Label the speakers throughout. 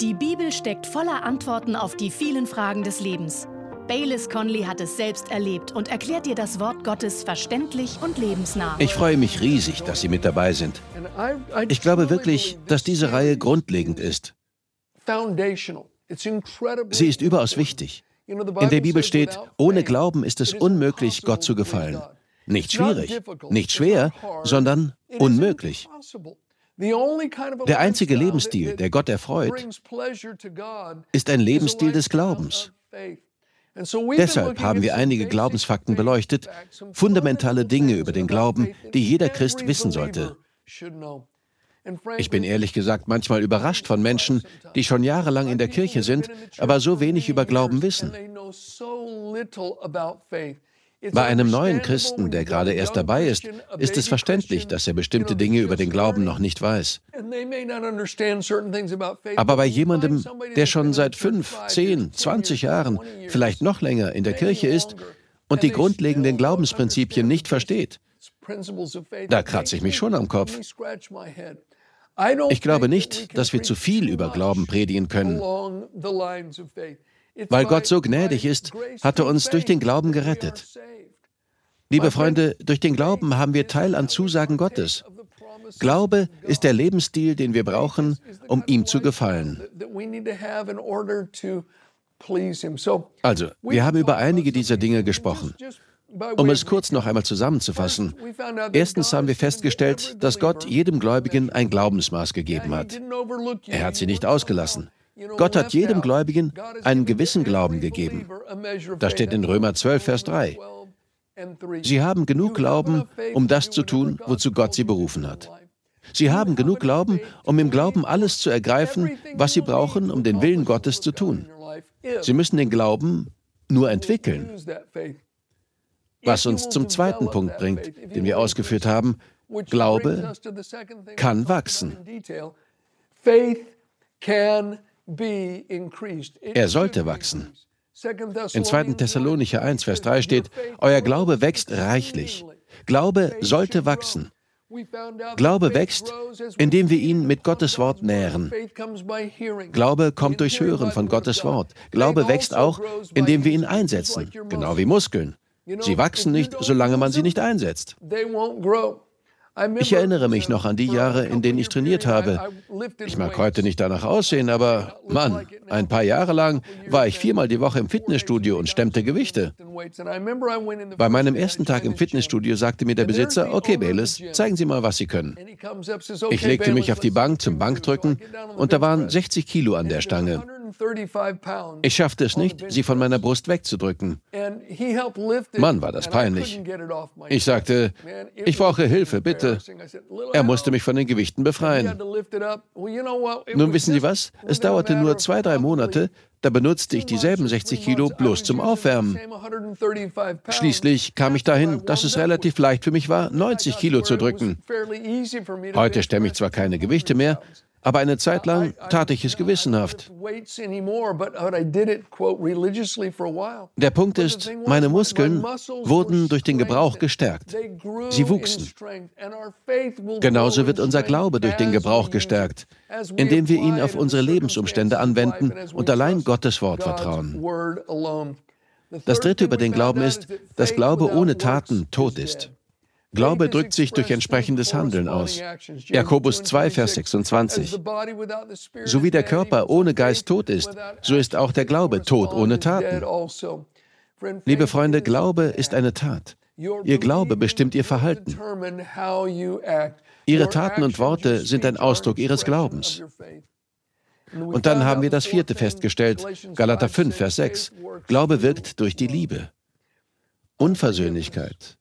Speaker 1: Die Bibel steckt voller Antworten auf die vielen Fragen des Lebens. Baylis Conley hat es selbst erlebt und erklärt dir das Wort Gottes verständlich und lebensnah.
Speaker 2: Ich freue mich riesig, dass Sie mit dabei sind. Ich glaube wirklich, dass diese Reihe grundlegend ist. Sie ist überaus wichtig. In der Bibel steht, ohne Glauben ist es unmöglich, Gott zu gefallen. Nicht schwierig, nicht schwer, sondern unmöglich. Der einzige Lebensstil, der Gott erfreut, ist ein Lebensstil des Glaubens. Deshalb haben wir einige Glaubensfakten beleuchtet, fundamentale Dinge über den Glauben, die jeder Christ wissen sollte. Ich bin ehrlich gesagt manchmal überrascht von Menschen, die schon jahrelang in der Kirche sind, aber so wenig über Glauben wissen. Bei einem neuen Christen, der gerade erst dabei ist, ist es verständlich, dass er bestimmte Dinge über den Glauben noch nicht weiß. Aber bei jemandem, der schon seit fünf, zehn, zwanzig Jahren, vielleicht noch länger in der Kirche ist und die grundlegenden Glaubensprinzipien nicht versteht, da kratze ich mich schon am Kopf. Ich glaube nicht, dass wir zu viel über Glauben predigen können. Weil Gott so gnädig ist, hat er uns durch den Glauben gerettet. Liebe Freunde, durch den Glauben haben wir Teil an Zusagen Gottes. Glaube ist der Lebensstil, den wir brauchen, um ihm zu gefallen. Also, wir haben über einige dieser Dinge gesprochen. Um es kurz noch einmal zusammenzufassen. Erstens haben wir festgestellt, dass Gott jedem Gläubigen ein Glaubensmaß gegeben hat. Er hat sie nicht ausgelassen. Gott hat jedem Gläubigen einen gewissen Glauben gegeben. Das steht in Römer 12, Vers 3. Sie haben genug Glauben, um das zu tun, wozu Gott sie berufen hat. Sie haben genug Glauben, um im Glauben alles zu ergreifen, was sie brauchen, um den Willen Gottes zu tun. Sie müssen den Glauben nur entwickeln. Was uns zum zweiten Punkt bringt, den wir ausgeführt haben. Glaube kann wachsen. Er sollte wachsen. In 2. Thessalonicher 1, Vers 3 steht, Euer Glaube wächst reichlich. Glaube sollte wachsen. Glaube wächst, indem wir ihn mit Gottes Wort nähren. Glaube kommt durchs Hören von Gottes Wort. Glaube wächst auch, indem wir ihn einsetzen, genau wie Muskeln. Sie wachsen nicht, solange man sie nicht einsetzt. Ich erinnere mich noch an die Jahre, in denen ich trainiert habe. Ich mag heute nicht danach aussehen, aber Mann, ein paar Jahre lang war ich viermal die Woche im Fitnessstudio und stemmte Gewichte. Bei meinem ersten Tag im Fitnessstudio sagte mir der Besitzer, okay, Bayless, zeigen Sie mal, was Sie können. Ich legte mich auf die Bank zum Bankdrücken und da waren 60 Kilo an der Stange. Ich schaffte es nicht, sie von meiner Brust wegzudrücken. Mann, war das peinlich. Ich sagte, ich brauche Hilfe, bitte. Er musste mich von den Gewichten befreien. Nun wissen Sie was? Es dauerte nur zwei, drei Monate, da benutzte ich dieselben 60 Kilo bloß zum Aufwärmen. Schließlich kam ich dahin, dass es relativ leicht für mich war, 90 Kilo zu drücken. Heute stemme ich zwar keine Gewichte mehr, aber eine Zeit lang tat ich es gewissenhaft. Der Punkt ist, meine Muskeln wurden durch den Gebrauch gestärkt. Sie wuchsen. Genauso wird unser Glaube durch den Gebrauch gestärkt, indem wir ihn auf unsere Lebensumstände anwenden und allein Gottes Wort vertrauen. Das dritte über den Glauben ist, dass Glaube ohne Taten tot ist. Glaube drückt sich durch entsprechendes Handeln aus. Jakobus 2, Vers 26. So wie der Körper ohne Geist tot ist, so ist auch der Glaube tot ohne Taten. Liebe Freunde, Glaube ist eine Tat. Ihr Glaube bestimmt Ihr Verhalten. Ihre Taten und Worte sind ein Ausdruck Ihres Glaubens. Und dann haben wir das vierte festgestellt, Galater 5, Vers 6. Glaube wirkt durch die Liebe. Unversöhnlichkeit,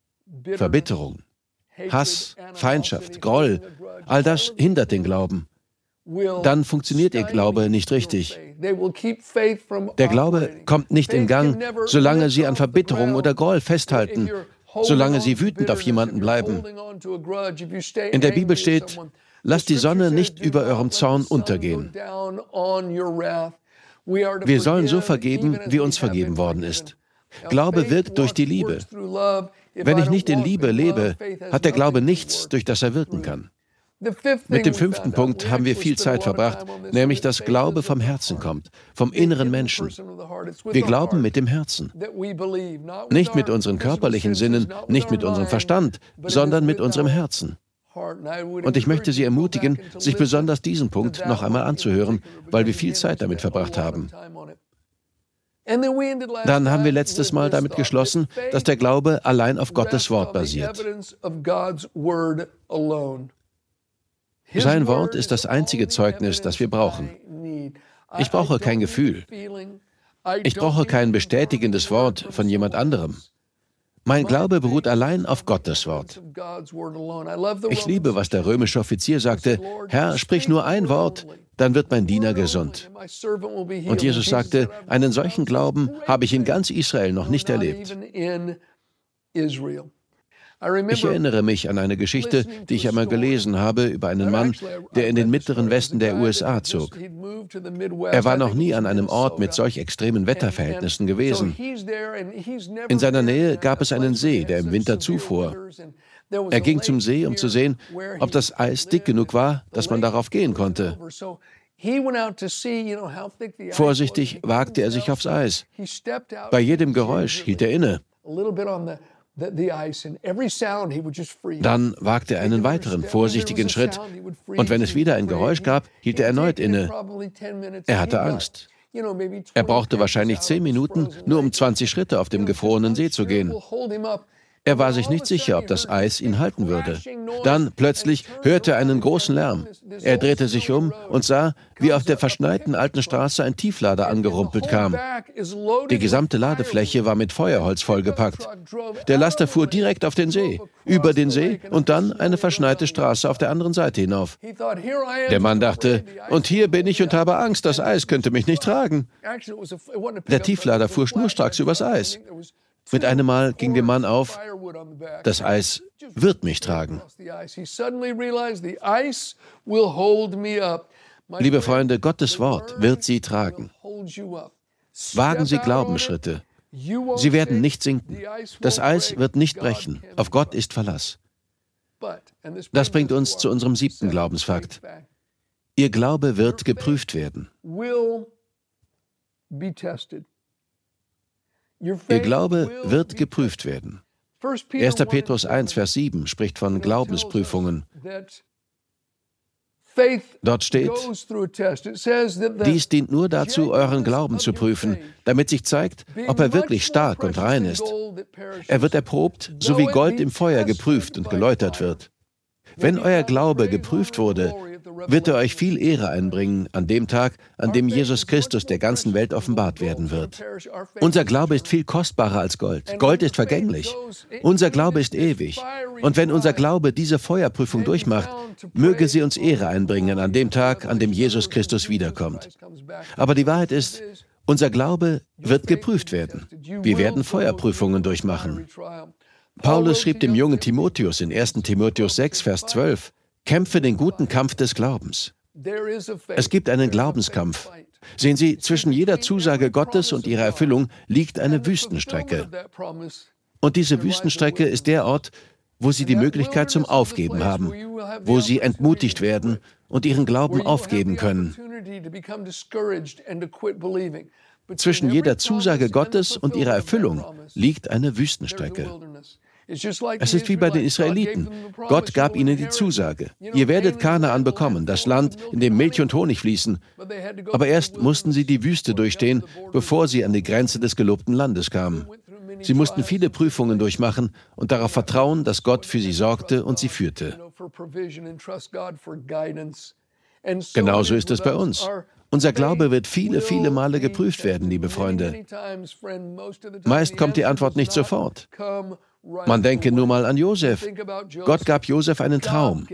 Speaker 2: Verbitterung, Hass, Feindschaft, Groll, all das hindert den Glauben. Dann funktioniert Ihr Glaube nicht richtig. Der Glaube kommt nicht in Gang, solange Sie an Verbitterung oder Groll festhalten, solange Sie wütend auf jemanden bleiben. In der Bibel steht, lasst die Sonne nicht über eurem Zorn untergehen. Wir sollen so vergeben, wie uns vergeben worden ist. Glaube wirkt durch die Liebe. Wenn ich nicht in Liebe lebe, hat der Glaube nichts, durch das er wirken kann. Mit dem fünften Punkt haben wir viel Zeit verbracht, nämlich dass Glaube vom Herzen kommt, vom inneren Menschen. Wir glauben mit dem Herzen. Nicht mit unseren körperlichen Sinnen, nicht mit unserem Verstand, sondern mit unserem Herzen. Und ich möchte Sie ermutigen, sich besonders diesen Punkt noch einmal anzuhören, weil wir viel Zeit damit verbracht haben. Dann haben wir letztes Mal damit geschlossen, dass der Glaube allein auf Gottes Wort basiert. Sein Wort ist das einzige Zeugnis, das wir brauchen. Ich brauche kein Gefühl. Ich brauche kein bestätigendes Wort von jemand anderem. Mein Glaube beruht allein auf Gottes Wort. Ich liebe, was der römische Offizier sagte, Herr, sprich nur ein Wort, dann wird mein Diener gesund. Und Jesus sagte, einen solchen Glauben habe ich in ganz Israel noch nicht erlebt. Ich erinnere mich an eine Geschichte, die ich einmal gelesen habe über einen Mann, der in den mittleren Westen der USA zog. Er war noch nie an einem Ort mit solch extremen Wetterverhältnissen gewesen. In seiner Nähe gab es einen See, der im Winter zufuhr. Er ging zum See, um zu sehen, ob das Eis dick genug war, dass man darauf gehen konnte. Vorsichtig wagte er sich aufs Eis. Bei jedem Geräusch hielt er inne. Dann wagte er einen weiteren vorsichtigen Schritt und wenn es wieder ein Geräusch gab, hielt er erneut inne. Er hatte Angst. Er brauchte wahrscheinlich zehn Minuten, nur um 20 Schritte auf dem gefrorenen See zu gehen. Er war sich nicht sicher, ob das Eis ihn halten würde. Dann plötzlich hörte er einen großen Lärm. Er drehte sich um und sah, wie auf der verschneiten alten Straße ein Tieflader angerumpelt kam. Die gesamte Ladefläche war mit Feuerholz vollgepackt. Der Laster fuhr direkt auf den See, über den See und dann eine verschneite Straße auf der anderen Seite hinauf. Der Mann dachte, und hier bin ich und habe Angst, das Eis könnte mich nicht tragen. Der Tieflader fuhr schnurstracks übers Eis. Mit einem Mal ging dem Mann auf, das Eis wird mich tragen. Liebe Freunde, Gottes Wort wird Sie tragen. Wagen Sie Glaubensschritte. Sie werden nicht sinken. Das Eis wird nicht brechen. Auf Gott ist Verlass. Das bringt uns zu unserem siebten Glaubensfakt. Ihr Glaube wird geprüft werden. Ihr Glaube wird geprüft werden. 1. Petrus 1, Vers 7 spricht von Glaubensprüfungen. Dort steht, dies dient nur dazu, euren Glauben zu prüfen, damit sich zeigt, ob er wirklich stark und rein ist. Er wird erprobt, so wie Gold im Feuer geprüft und geläutert wird. Wenn euer Glaube geprüft wurde, wird er euch viel Ehre einbringen an dem Tag, an dem Jesus Christus der ganzen Welt offenbart werden wird. Unser Glaube ist viel kostbarer als Gold. Gold ist vergänglich. Unser Glaube ist ewig. Und wenn unser Glaube diese Feuerprüfung durchmacht, möge sie uns Ehre einbringen an dem Tag, an dem Jesus Christus wiederkommt. Aber die Wahrheit ist, unser Glaube wird geprüft werden. Wir werden Feuerprüfungen durchmachen. Paulus schrieb dem jungen Timotheus in 1 Timotheus 6, Vers 12, Kämpfe den guten Kampf des Glaubens. Es gibt einen Glaubenskampf. Sehen Sie, zwischen jeder Zusage Gottes und ihrer Erfüllung liegt eine Wüstenstrecke. Und diese Wüstenstrecke ist der Ort, wo Sie die Möglichkeit zum Aufgeben haben, wo Sie entmutigt werden und Ihren Glauben aufgeben können. Zwischen jeder Zusage Gottes und ihrer Erfüllung liegt eine Wüstenstrecke. Es ist wie bei den Israeliten. Gott gab ihnen die Zusage. Ihr werdet Kanaan bekommen, das Land, in dem Milch und Honig fließen. Aber erst mussten sie die Wüste durchstehen, bevor sie an die Grenze des gelobten Landes kamen. Sie mussten viele Prüfungen durchmachen und darauf vertrauen, dass Gott für sie sorgte und sie führte. Genauso ist es bei uns. Unser Glaube wird viele, viele Male geprüft werden, liebe Freunde. Meist kommt die Antwort nicht sofort. Man denke nur mal an Josef. Gott gab Josef einen Traum.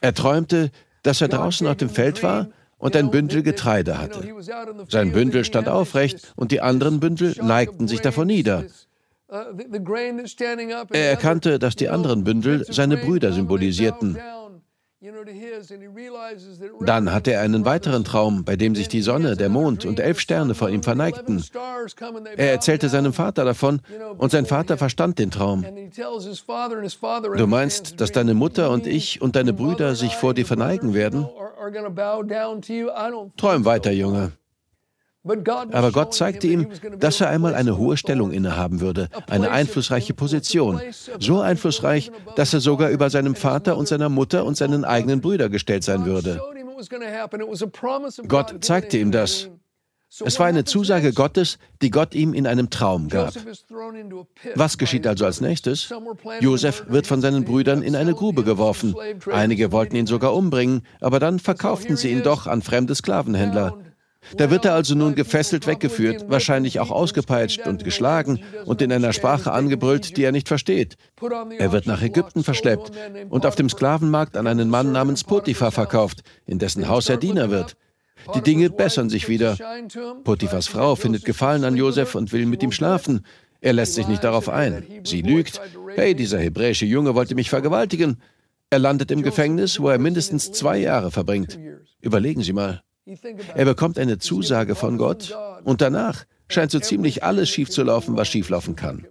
Speaker 2: Er träumte, dass er draußen auf dem Feld war und ein Bündel Getreide hatte. Sein Bündel stand aufrecht und die anderen Bündel neigten sich davor nieder. Er erkannte, dass die anderen Bündel seine Brüder symbolisierten. Dann hatte er einen weiteren Traum, bei dem sich die Sonne, der Mond und elf Sterne vor ihm verneigten. Er erzählte seinem Vater davon und sein Vater verstand den Traum. Du meinst, dass deine Mutter und ich und deine Brüder sich vor dir verneigen werden? Träum weiter, Junge. Aber Gott zeigte ihm, dass er einmal eine hohe Stellung innehaben würde, eine einflussreiche Position, so einflussreich, dass er sogar über seinem Vater und seiner Mutter und seinen eigenen Brüder gestellt sein würde. Gott zeigte ihm das. Es war eine Zusage Gottes, die Gott ihm in einem Traum gab. Was geschieht also als nächstes? Josef wird von seinen Brüdern in eine Grube geworfen. Einige wollten ihn sogar umbringen, aber dann verkauften sie ihn doch an fremde Sklavenhändler. Da wird er also nun gefesselt weggeführt, wahrscheinlich auch ausgepeitscht und geschlagen und in einer Sprache angebrüllt, die er nicht versteht. Er wird nach Ägypten verschleppt und auf dem Sklavenmarkt an einen Mann namens Potiphar verkauft, in dessen Haus er Diener wird. Die Dinge bessern sich wieder. Potiphars Frau findet Gefallen an Josef und will mit ihm schlafen. Er lässt sich nicht darauf ein. Sie lügt. Hey, dieser hebräische Junge wollte mich vergewaltigen. Er landet im Gefängnis, wo er mindestens zwei Jahre verbringt. Überlegen Sie mal. Er bekommt eine Zusage von Gott und danach scheint so ziemlich alles schief zu laufen, was schieflaufen kann.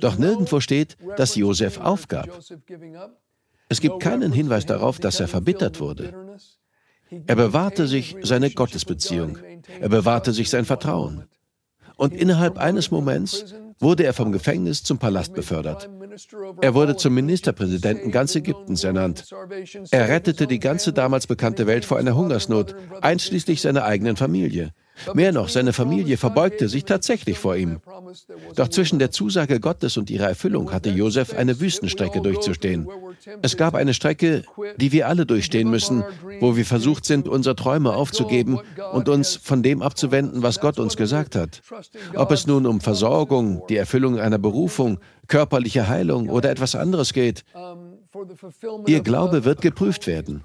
Speaker 2: Doch nirgendwo steht, dass Josef aufgab. Es gibt keinen Hinweis darauf, dass er verbittert wurde. Er bewahrte sich seine Gottesbeziehung. Er bewahrte sich sein Vertrauen. Und innerhalb eines Moments wurde er vom Gefängnis zum Palast befördert. Er wurde zum Ministerpräsidenten ganz Ägyptens ernannt. Er rettete die ganze damals bekannte Welt vor einer Hungersnot, einschließlich seiner eigenen Familie. Mehr noch, seine Familie verbeugte sich tatsächlich vor ihm. Doch zwischen der Zusage Gottes und ihrer Erfüllung hatte Josef eine Wüstenstrecke durchzustehen. Es gab eine Strecke, die wir alle durchstehen müssen, wo wir versucht sind, unsere Träume aufzugeben und uns von dem abzuwenden, was Gott uns gesagt hat. Ob es nun um Versorgung, die Erfüllung einer Berufung, körperliche Heilung oder etwas anderes geht. Ihr Glaube wird geprüft werden.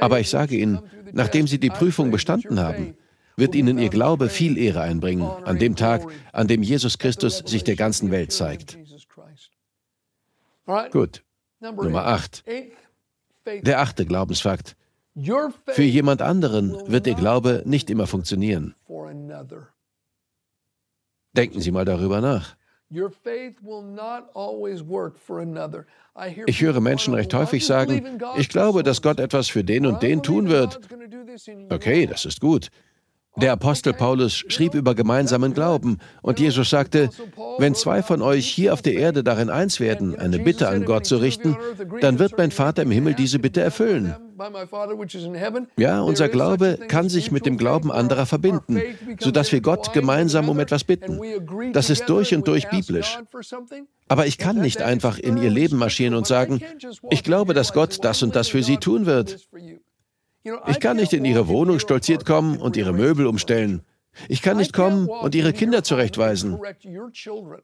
Speaker 2: Aber ich sage Ihnen, nachdem Sie die Prüfung bestanden haben, wird Ihnen Ihr Glaube viel Ehre einbringen an dem Tag, an dem Jesus Christus sich der ganzen Welt zeigt. Gut. Nummer 8. Der achte Glaubensfakt. Für jemand anderen wird Ihr Glaube nicht immer funktionieren. Denken Sie mal darüber nach. Ich höre Menschen recht häufig sagen, ich glaube, dass Gott etwas für den und den tun wird. Okay, das ist gut. Der Apostel Paulus schrieb über gemeinsamen Glauben und Jesus sagte, wenn zwei von euch hier auf der Erde darin eins werden, eine Bitte an Gott zu richten, dann wird mein Vater im Himmel diese Bitte erfüllen. Ja, unser Glaube kann sich mit dem Glauben anderer verbinden, sodass wir Gott gemeinsam um etwas bitten. Das ist durch und durch biblisch. Aber ich kann nicht einfach in ihr Leben marschieren und sagen, ich glaube, dass Gott das und das für sie tun wird. Ich kann nicht in Ihre Wohnung stolziert kommen und Ihre Möbel umstellen. Ich kann nicht kommen und Ihre Kinder zurechtweisen.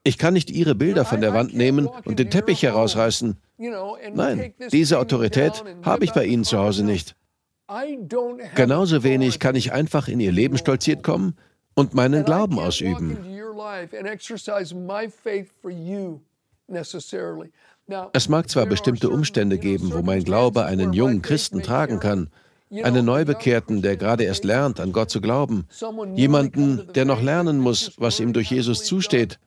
Speaker 2: Ich kann nicht Ihre Bilder von der Wand nehmen und den Teppich herausreißen. Nein, diese Autorität habe ich bei Ihnen zu Hause nicht. Genauso wenig kann ich einfach in Ihr Leben stolziert kommen und meinen Glauben ausüben. Es mag zwar bestimmte Umstände geben, wo mein Glaube einen jungen Christen tragen kann, einen Neubekehrten, der gerade erst lernt, an Gott zu glauben, jemanden, der noch lernen muss, was ihm durch Jesus zusteht.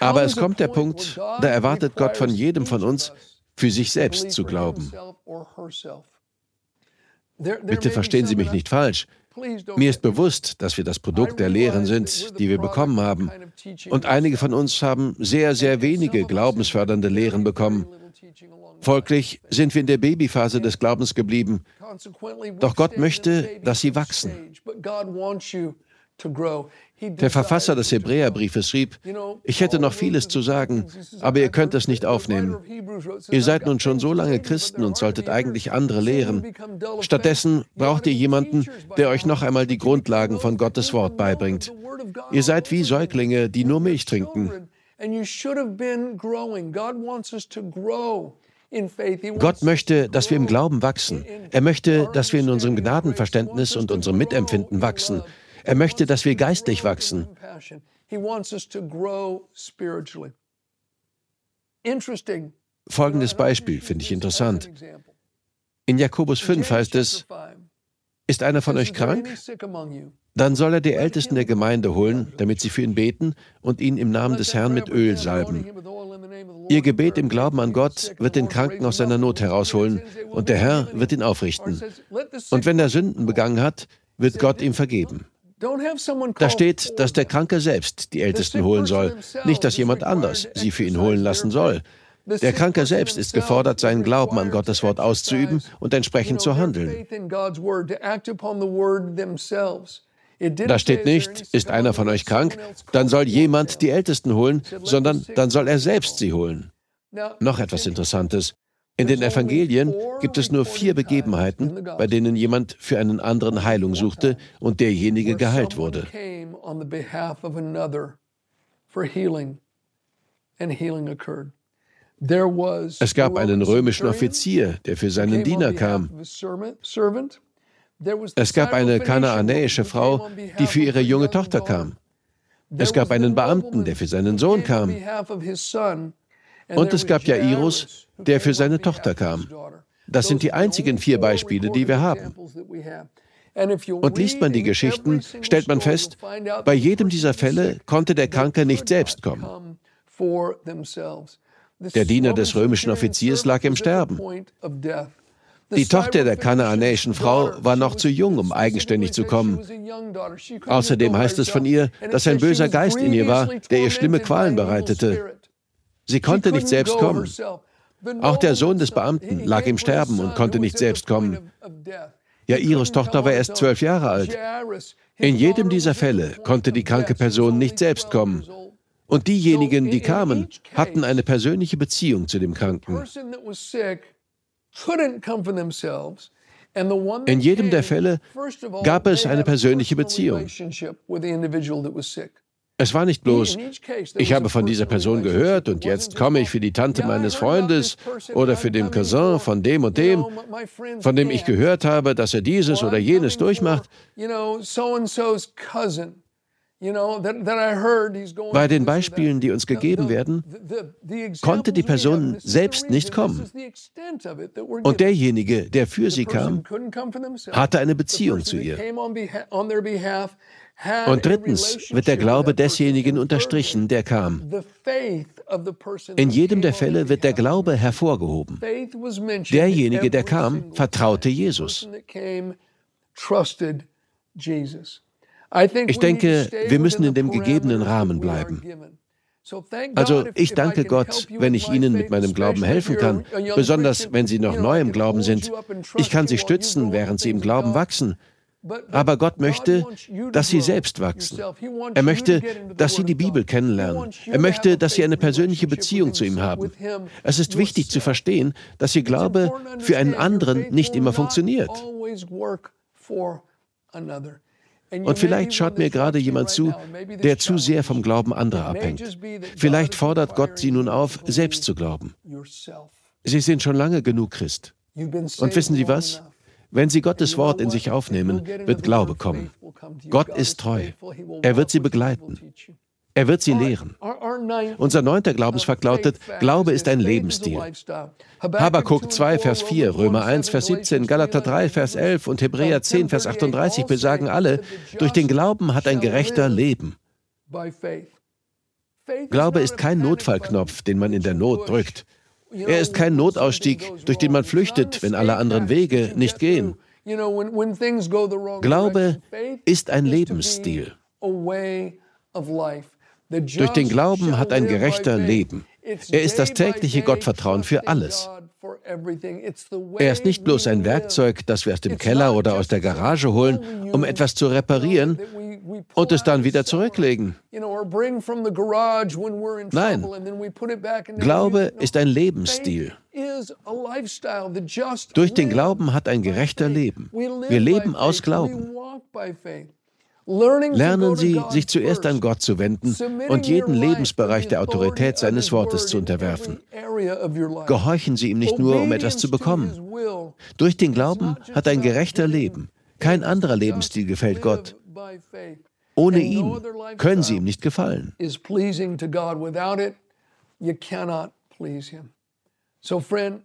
Speaker 2: Aber es kommt der Punkt, da erwartet Gott von jedem von uns, für sich selbst zu glauben. Bitte verstehen Sie mich nicht falsch. Mir ist bewusst, dass wir das Produkt der Lehren sind, die wir bekommen haben. Und einige von uns haben sehr, sehr wenige glaubensfördernde Lehren bekommen. Folglich sind wir in der Babyphase des Glaubens geblieben. Doch Gott möchte, dass sie wachsen. Der Verfasser des Hebräerbriefes schrieb, ich hätte noch vieles zu sagen, aber ihr könnt es nicht aufnehmen. Ihr seid nun schon so lange Christen und solltet eigentlich andere lehren. Stattdessen braucht ihr jemanden, der euch noch einmal die Grundlagen von Gottes Wort beibringt. Ihr seid wie Säuglinge, die nur Milch trinken. Gott möchte, dass wir im Glauben wachsen. Er möchte, dass wir in unserem Gnadenverständnis und unserem Mitempfinden wachsen. Er möchte, dass wir geistlich wachsen. Folgendes Beispiel finde ich interessant. In Jakobus 5 heißt es, ist einer von euch krank? Dann soll er die Ältesten der Gemeinde holen, damit sie für ihn beten und ihn im Namen des Herrn mit Öl salben. Ihr Gebet im Glauben an Gott wird den Kranken aus seiner Not herausholen und der Herr wird ihn aufrichten. Und wenn er Sünden begangen hat, wird Gott ihm vergeben. Da steht, dass der Kranke selbst die Ältesten holen soll, nicht dass jemand anders sie für ihn holen lassen soll. Der Kranke selbst ist gefordert, seinen Glauben an Gottes Wort auszuüben und entsprechend zu handeln. Da steht nicht, ist einer von euch krank, dann soll jemand die Ältesten holen, sondern dann soll er selbst sie holen. Noch etwas Interessantes. In den Evangelien gibt es nur vier Begebenheiten, bei denen jemand für einen anderen Heilung suchte und derjenige geheilt wurde. Es gab einen römischen Offizier, der für seinen Diener kam. Es gab eine kanaanäische Frau, die für ihre junge Tochter kam. Es gab einen Beamten, der für seinen Sohn kam. Und es gab Jairus, der für seine Tochter kam. Das sind die einzigen vier Beispiele, die wir haben. Und liest man die Geschichten, stellt man fest, bei jedem dieser Fälle konnte der Kranke nicht selbst kommen. Der Diener des römischen Offiziers lag im Sterben. Die Tochter der kanaanäischen Frau war noch zu jung, um eigenständig zu kommen. Außerdem heißt es von ihr, dass ein böser Geist in ihr war, der ihr schlimme Qualen bereitete. Sie konnte nicht selbst kommen. Auch der Sohn des Beamten lag im Sterben und konnte nicht selbst kommen. Ja, ihres Tochter war erst zwölf Jahre alt. In jedem dieser Fälle konnte die kranke Person nicht selbst kommen. Und diejenigen, die kamen, hatten eine persönliche Beziehung zu dem Kranken. In jedem der Fälle gab es eine persönliche Beziehung. Es war nicht bloß, ich habe von dieser Person gehört und jetzt komme ich für die Tante meines Freundes oder für den Cousin von dem und dem, von dem ich gehört habe, dass er dieses oder jenes durchmacht. Bei den Beispielen, die uns gegeben werden, konnte die Person selbst nicht kommen. Und derjenige, der für sie kam, hatte eine Beziehung zu ihr. Und drittens wird der Glaube desjenigen unterstrichen, der kam. In jedem der Fälle wird der Glaube hervorgehoben. Derjenige, der kam, vertraute Jesus. Ich denke, wir müssen in dem gegebenen Rahmen bleiben. Also ich danke Gott, wenn ich Ihnen mit meinem Glauben helfen kann, besonders wenn Sie noch neu im Glauben sind. Ich kann Sie stützen, während Sie im Glauben wachsen. Aber Gott möchte, dass Sie selbst wachsen. Er möchte, dass Sie die Bibel kennenlernen. Er möchte, dass Sie eine persönliche Beziehung zu ihm haben. Es ist wichtig zu verstehen, dass Ihr Glaube für einen anderen nicht immer funktioniert. Und vielleicht schaut mir gerade jemand zu, der zu sehr vom Glauben anderer abhängt. Vielleicht fordert Gott Sie nun auf, selbst zu glauben. Sie sind schon lange genug Christ. Und wissen Sie was? Wenn Sie Gottes Wort in sich aufnehmen, wird Glaube kommen. Gott ist treu. Er wird Sie begleiten. Er wird sie lehren. Unser neunter Glaubensfakt lautet, Glaube ist ein Lebensstil. Habakuk 2, Vers 4, Römer 1, Vers 17, Galater 3, Vers 11 und Hebräer 10, Vers 38 besagen alle, durch den Glauben hat ein Gerechter Leben. Glaube ist kein Notfallknopf, den man in der Not drückt. Er ist kein Notausstieg, durch den man flüchtet, wenn alle anderen Wege nicht gehen. Glaube ist ein Lebensstil. Durch den Glauben hat ein Gerechter Leben. Er ist das tägliche Gottvertrauen für alles. Er ist nicht bloß ein Werkzeug, das wir aus dem Keller oder aus der Garage holen, um etwas zu reparieren und es dann wieder zurücklegen. Nein, Glaube ist ein Lebensstil. Durch den Glauben hat ein Gerechter Leben. Wir leben aus Glauben. Lernen Sie, sich zuerst an Gott zu wenden und jeden Lebensbereich der Autorität seines Wortes zu unterwerfen. Gehorchen Sie ihm nicht nur, um etwas zu bekommen. Durch den Glauben hat ein Gerechter Leben. Kein anderer Lebensstil gefällt Gott. Ohne ihn können Sie ihm nicht gefallen.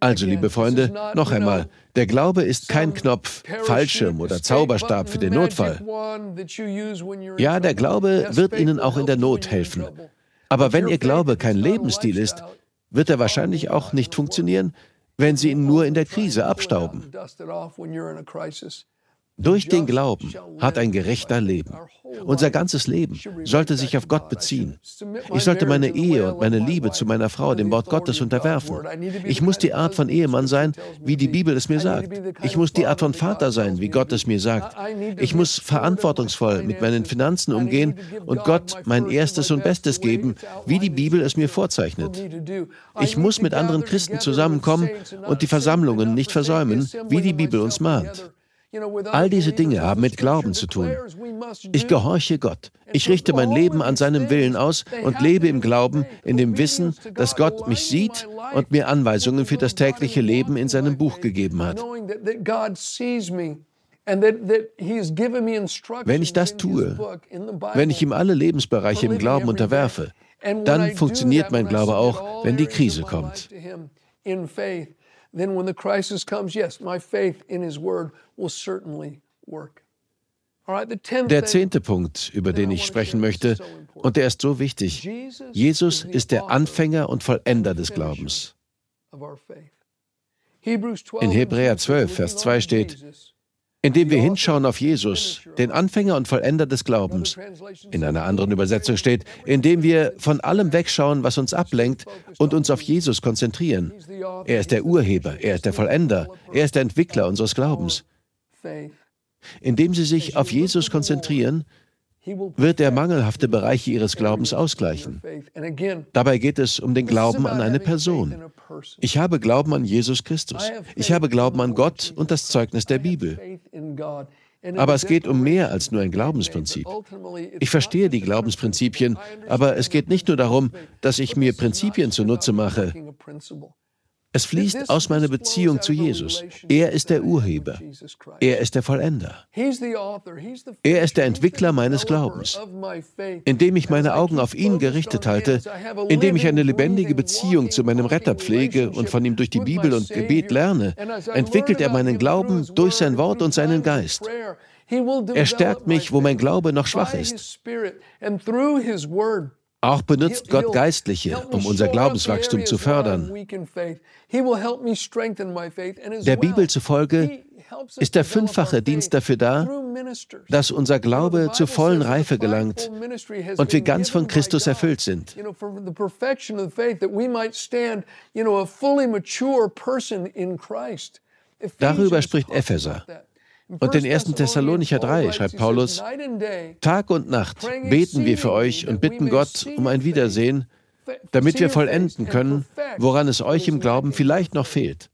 Speaker 2: Also, liebe Freunde, noch einmal, der Glaube ist kein Knopf, Fallschirm oder Zauberstab für den Notfall. Ja, der Glaube wird Ihnen auch in der Not helfen. Aber wenn Ihr Glaube kein Lebensstil ist, wird er wahrscheinlich auch nicht funktionieren, wenn Sie ihn nur in der Krise abstauben. Durch den Glauben hat ein Gerechter Leben. Unser ganzes Leben sollte sich auf Gott beziehen. Ich sollte meine Ehe und meine Liebe zu meiner Frau dem Wort Gottes unterwerfen. Ich muss die Art von Ehemann sein, wie die Bibel es mir sagt. Ich muss die Art von Vater sein, wie Gott es mir sagt. Ich muss verantwortungsvoll mit meinen Finanzen umgehen und Gott mein erstes und Bestes geben, wie die Bibel es mir vorzeichnet. Ich muss mit anderen Christen zusammenkommen und die Versammlungen nicht versäumen, wie die Bibel uns mahnt. All diese Dinge haben mit Glauben zu tun. Ich gehorche Gott. Ich richte mein Leben an seinem Willen aus und lebe im Glauben, in dem Wissen, dass Gott mich sieht und mir Anweisungen für das tägliche Leben in seinem Buch gegeben hat. Wenn ich das tue, wenn ich ihm alle Lebensbereiche im Glauben unterwerfe, dann funktioniert mein Glaube auch, wenn die Krise kommt then when the crisis comes, yes, my faith in His Word will certainly work. Der zehnte Punkt, über den ich sprechen möchte, und der ist so wichtig. Jesus ist der Anfänger und Vollender des Glaubens. In Hebräer 12, Vers 2 steht, indem wir hinschauen auf Jesus, den Anfänger und Vollender des Glaubens. In einer anderen Übersetzung steht, indem wir von allem wegschauen, was uns ablenkt und uns auf Jesus konzentrieren. Er ist der Urheber, er ist der Vollender, er ist der Entwickler unseres Glaubens. Indem Sie sich auf Jesus konzentrieren, wird der mangelhafte Bereich ihres Glaubens ausgleichen. Dabei geht es um den Glauben an eine Person. Ich habe Glauben an Jesus Christus. Ich habe Glauben an Gott und das Zeugnis der Bibel. Aber es geht um mehr als nur ein Glaubensprinzip. Ich verstehe die Glaubensprinzipien, aber es geht nicht nur darum, dass ich mir Prinzipien zunutze mache. Es fließt aus meiner Beziehung zu Jesus. Er ist der Urheber. Er ist der Vollender. Er ist der Entwickler meines Glaubens. Indem ich meine Augen auf ihn gerichtet halte, indem ich eine lebendige Beziehung zu meinem Retter pflege und von ihm durch die Bibel und Gebet lerne, entwickelt er meinen Glauben durch sein Wort und seinen Geist. Er stärkt mich, wo mein Glaube noch schwach ist. Auch benutzt Gott Geistliche, um unser Glaubenswachstum zu fördern. Der Bibel zufolge ist der fünffache Dienst dafür da, dass unser Glaube zur vollen Reife gelangt und wir ganz von Christus erfüllt sind. Darüber spricht Epheser. Und in 1. Thessalonicher 3 schreibt Paulus, Tag und Nacht beten wir für euch und bitten Gott um ein Wiedersehen, damit wir vollenden können, woran es euch im Glauben vielleicht noch fehlt.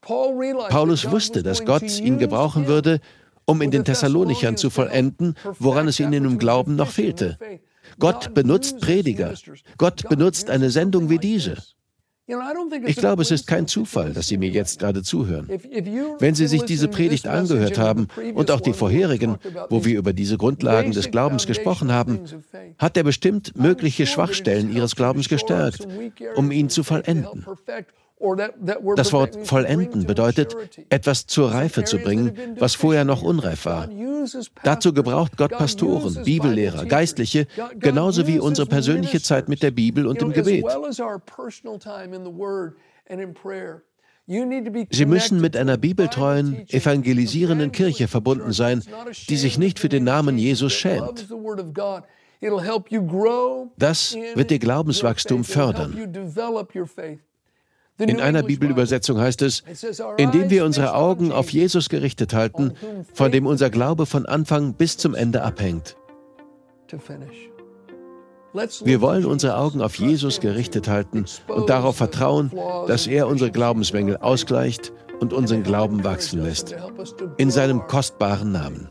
Speaker 2: Paulus wusste, dass Gott ihn gebrauchen würde, um in den Thessalonichern zu vollenden, woran es ihnen im Glauben noch fehlte. Gott benutzt Prediger. Gott benutzt eine Sendung wie diese. Ich glaube, es ist kein Zufall, dass Sie mir jetzt gerade zuhören. Wenn Sie sich diese Predigt angehört haben und auch die vorherigen, wo wir über diese Grundlagen des Glaubens gesprochen haben, hat er bestimmt mögliche Schwachstellen Ihres Glaubens gestärkt, um ihn zu vollenden. Das Wort vollenden bedeutet, etwas zur Reife zu bringen, was vorher noch unreif war. Dazu gebraucht Gott Pastoren, Bibellehrer, Geistliche, genauso wie unsere persönliche Zeit mit der Bibel und im Gebet. Sie müssen mit einer bibeltreuen, evangelisierenden Kirche verbunden sein, die sich nicht für den Namen Jesus schämt. Das wird Ihr Glaubenswachstum fördern. In einer Bibelübersetzung heißt es, indem wir unsere Augen auf Jesus gerichtet halten, von dem unser Glaube von Anfang bis zum Ende abhängt. Wir wollen unsere Augen auf Jesus gerichtet halten und darauf vertrauen, dass er unsere Glaubensmängel ausgleicht und unseren Glauben wachsen lässt. In seinem kostbaren Namen.